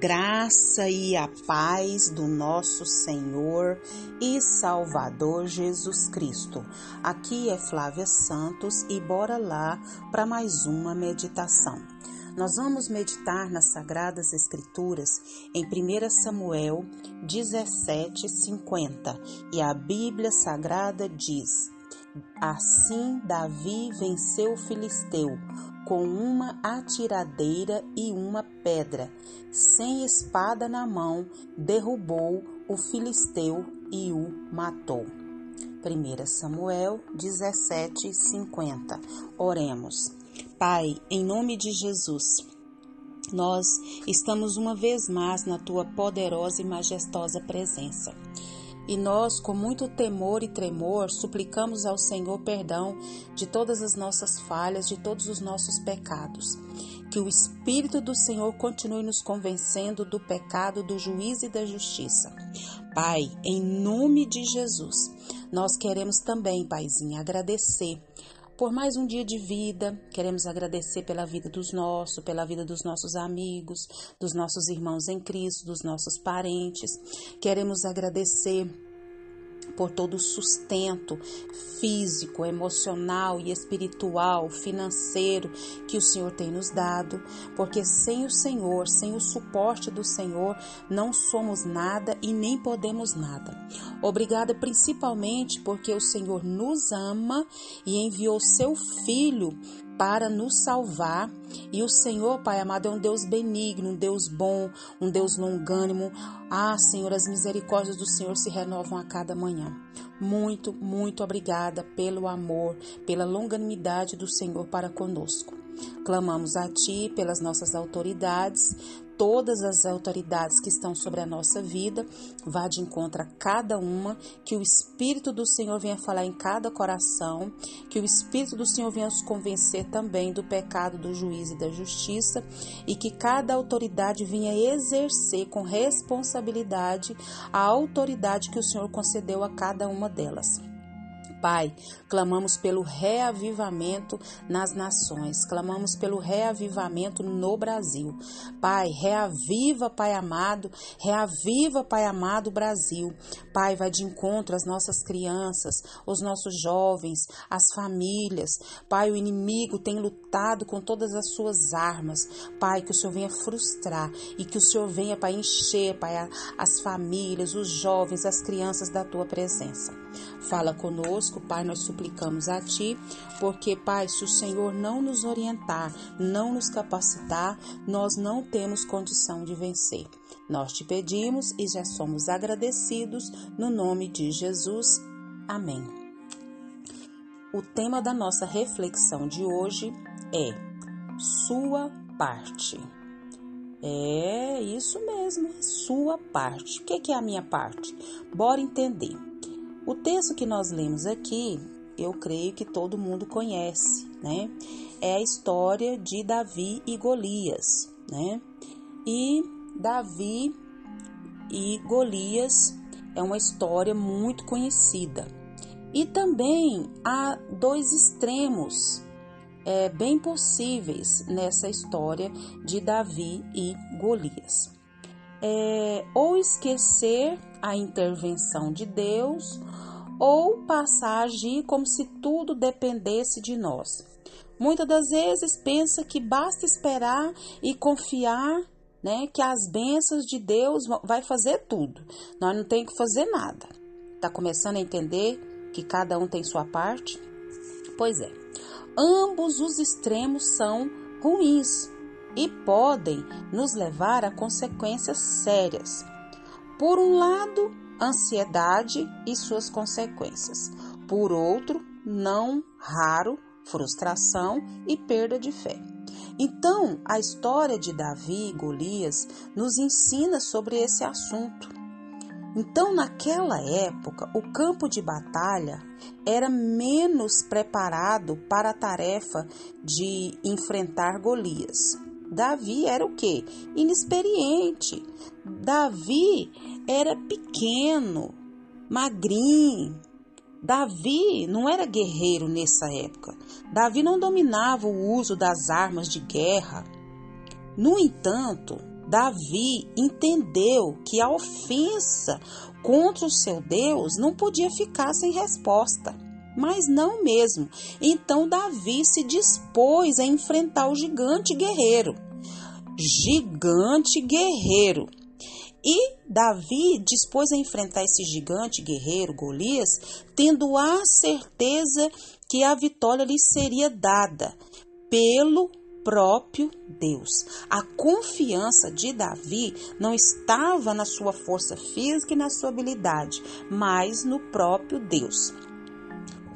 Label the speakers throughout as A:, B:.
A: graça e a paz do nosso Senhor e Salvador Jesus Cristo. Aqui é Flávia Santos e bora lá para mais uma meditação. Nós vamos meditar nas Sagradas Escrituras em 1 Samuel 17:50 e a Bíblia Sagrada diz: Assim Davi venceu o filisteu com uma atiradeira e uma pedra. Sem espada na mão, derrubou o filisteu e o matou. 1 Samuel 17:50. Oremos. Pai, em nome de Jesus, nós estamos uma vez mais na tua poderosa e majestosa presença. E nós, com muito temor e tremor, suplicamos ao Senhor perdão de todas as nossas falhas, de todos os nossos pecados. Que o Espírito do Senhor continue nos convencendo do pecado, do juízo e da justiça. Pai, em nome de Jesus, nós queremos também, Paizinho, agradecer por mais um dia de vida. Queremos agradecer pela vida dos nossos, pela vida dos nossos amigos, dos nossos irmãos em Cristo, dos nossos parentes. Queremos agradecer por todo o sustento físico, emocional e espiritual, financeiro que o Senhor tem nos dado, porque sem o Senhor, sem o suporte do Senhor, não somos nada e nem podemos nada. Obrigada principalmente porque o Senhor nos ama e enviou seu Filho para nos salvar. E o Senhor, Pai amado, é um Deus benigno, um Deus bom, um Deus longânimo. Ah, Senhor, as misericórdias do Senhor se renovam a cada manhã. Muito, muito obrigada pelo amor, pela longanimidade do Senhor para conosco. Clamamos a Ti pelas nossas autoridades, todas as autoridades que estão sobre a nossa vida, vá de encontro a cada uma, que o Espírito do Senhor venha falar em cada coração, que o Espírito do Senhor venha nos convencer também do pecado, do juízo e da justiça, e que cada autoridade venha exercer com responsabilidade a autoridade que o Senhor concedeu a cada uma delas. Pai, clamamos pelo reavivamento nas nações, clamamos pelo reavivamento no Brasil. Pai, reaviva, Pai amado, reaviva, Pai amado, Brasil. Pai, vai de encontro às nossas crianças, os nossos jovens, as famílias. Pai, o inimigo tem lutado com todas as suas armas. Pai, que o Senhor venha frustrar e que o Senhor venha, Pai, encher, Pai, as famílias, os jovens, as crianças da tua presença. Fala conosco, Pai, nós suplicamos a Ti, porque, Pai, se o Senhor não nos orientar, não nos capacitar, nós não temos condição de vencer. Nós te pedimos e já somos agradecidos no nome de Jesus. Amém. O tema da nossa reflexão de hoje é Sua parte. É isso mesmo, sua parte. O que é a minha parte? Bora entender. O texto que nós lemos aqui, eu creio que todo mundo conhece, né? É a história de Davi e Golias, né? E Davi e Golias é uma história muito conhecida. E também há dois extremos é, bem possíveis nessa história de Davi e Golias. É, ou esquecer a intervenção de Deus, ou passar a agir como se tudo dependesse de nós. Muitas das vezes pensa que basta esperar e confiar, né, que as bênçãos de Deus vai fazer tudo. Nós não tem que fazer nada. Tá começando a entender que cada um tem sua parte? Pois é. Ambos os extremos são ruins e podem nos levar a consequências sérias. Por um lado, ansiedade e suas consequências. Por outro, não raro, frustração e perda de fé. Então, a história de Davi e Golias nos ensina sobre esse assunto. Então, naquela época, o campo de batalha era menos preparado para a tarefa de enfrentar Golias. Davi era o quê? Inexperiente. Davi era pequeno, magrinho. Davi não era guerreiro nessa época. Davi não dominava o uso das armas de guerra. No entanto, Davi entendeu que a ofensa contra o seu Deus não podia ficar sem resposta. Mas não mesmo. Então Davi se dispôs a enfrentar o gigante guerreiro. Gigante guerreiro. E Davi dispôs a enfrentar esse gigante guerreiro Golias, tendo a certeza que a vitória lhe seria dada pelo próprio Deus. A confiança de Davi não estava na sua força física e na sua habilidade, mas no próprio Deus.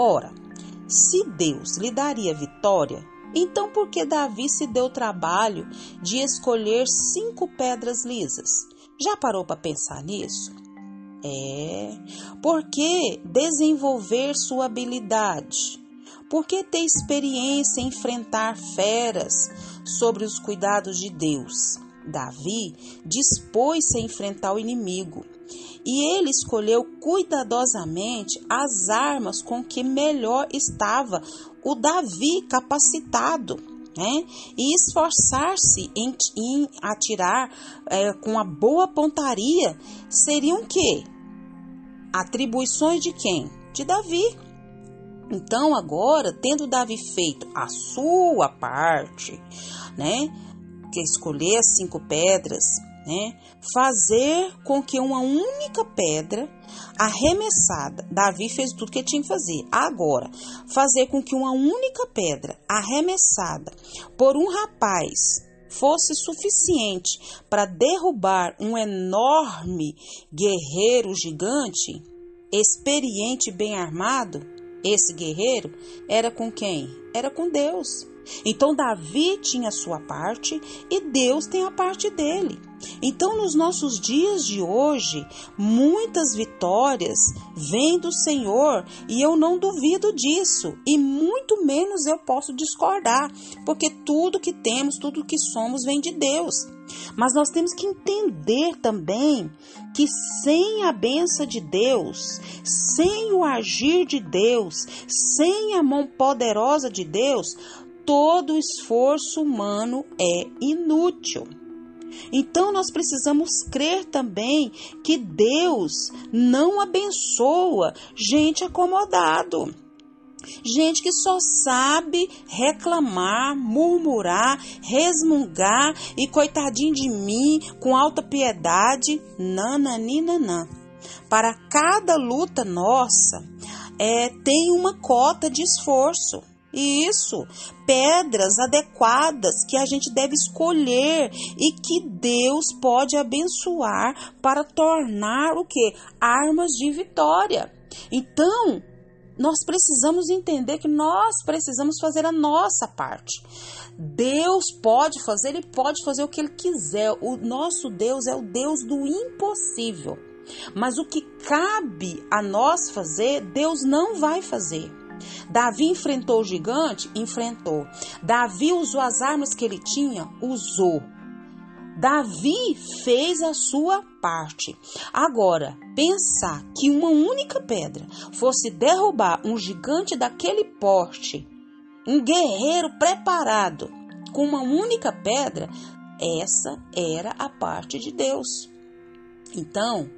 A: Ora, se Deus lhe daria vitória, então por que Davi se deu o trabalho de escolher cinco pedras lisas? Já parou para pensar nisso? É, porque desenvolver sua habilidade, porque ter experiência em enfrentar feras sobre os cuidados de Deus. Davi dispôs-se a enfrentar o inimigo e ele escolheu cuidadosamente as armas com que melhor estava o Davi capacitado. Né? E esforçar-se em, em, atirar é, com a boa pontaria seriam que? Atribuições de quem? De Davi. Então, agora, tendo Davi feito a sua parte, né? Que é escolher as cinco pedras, né? Fazer com que uma única pedra arremessada, Davi fez tudo que tinha que fazer. Agora, fazer com que uma única pedra arremessada por um rapaz fosse suficiente para derrubar um enorme guerreiro gigante, experiente e bem armado, esse guerreiro era com quem? Era com Deus. Então Davi tinha a sua parte e Deus tem a parte dele. Então, nos nossos dias de hoje, muitas vitórias vêm do Senhor e eu não duvido disso, e muito menos eu posso discordar, porque tudo que temos, tudo que somos vem de Deus. Mas nós temos que entender também que sem a benção de Deus, sem o agir de Deus, sem a mão poderosa de Deus, todo esforço humano é inútil. Então nós precisamos crer também que Deus não abençoa gente acomodado. Gente que só sabe reclamar, murmurar, resmungar e coitadinho de mim, com alta piedade, nananina. Para cada luta nossa, é, tem uma cota de esforço. Isso, pedras adequadas que a gente deve escolher e que Deus pode abençoar para tornar o que? Armas de vitória. Então, nós precisamos entender que nós precisamos fazer a nossa parte. Deus pode fazer, ele pode fazer o que ele quiser. O nosso Deus é o Deus do impossível. Mas o que cabe a nós fazer, Deus não vai fazer. Davi enfrentou o gigante? Enfrentou. Davi usou as armas que ele tinha? Usou. Davi fez a sua parte. Agora, pensar que uma única pedra fosse derrubar um gigante daquele porte, um guerreiro preparado com uma única pedra, essa era a parte de Deus. Então,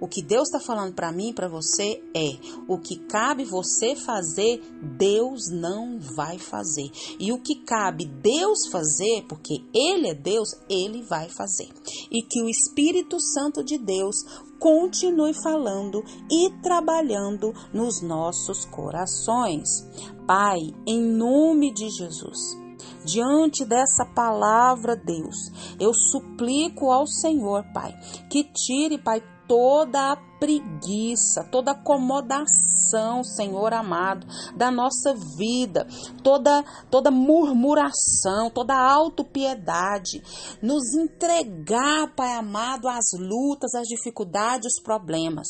A: o que Deus está falando para mim e para você é: o que cabe você fazer, Deus não vai fazer. E o que cabe Deus fazer, porque Ele é Deus, Ele vai fazer. E que o Espírito Santo de Deus continue falando e trabalhando nos nossos corações. Pai, em nome de Jesus. Diante dessa palavra, Deus, eu suplico ao Senhor, Pai, que tire, Pai, toda a preguiça, toda acomodação, Senhor amado, da nossa vida, toda toda murmuração, toda autopiedade, nos entregar, Pai amado, às lutas, às dificuldades, os problemas.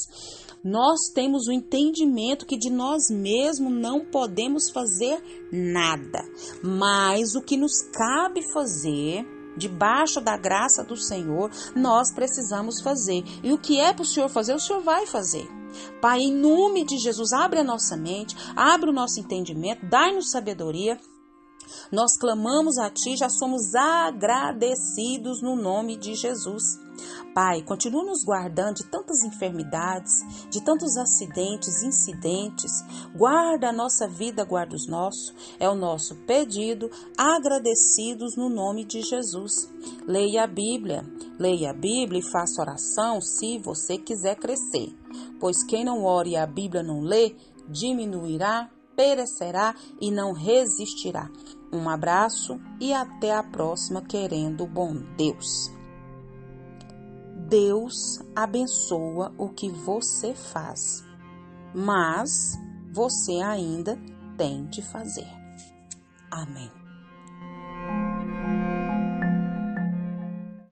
A: Nós temos o entendimento que de nós mesmos não podemos fazer nada, mas o que nos cabe fazer debaixo da graça do Senhor, nós precisamos fazer. E o que é para o Senhor fazer, o Senhor vai fazer. Pai, em nome de Jesus, abre a nossa mente, abre o nosso entendimento, dai-nos sabedoria Nós clamamos a Ti, já somos agradecidos no nome de Jesus. Pai, continua nos guardando de tantas enfermidades, de tantos acidentes, incidentes. Guarda a nossa vida, guarda os nossos. É o nosso pedido, agradecidos no nome de Jesus. Leia a Bíblia, leia a Bíblia e faça oração se você quiser crescer. Pois quem não ore e a Bíblia não lê, diminuirá, perecerá e não resistirá. Um abraço e até a próxima, querendo o bom Deus. Deus abençoa o que você faz, mas você ainda tem de fazer. Amém.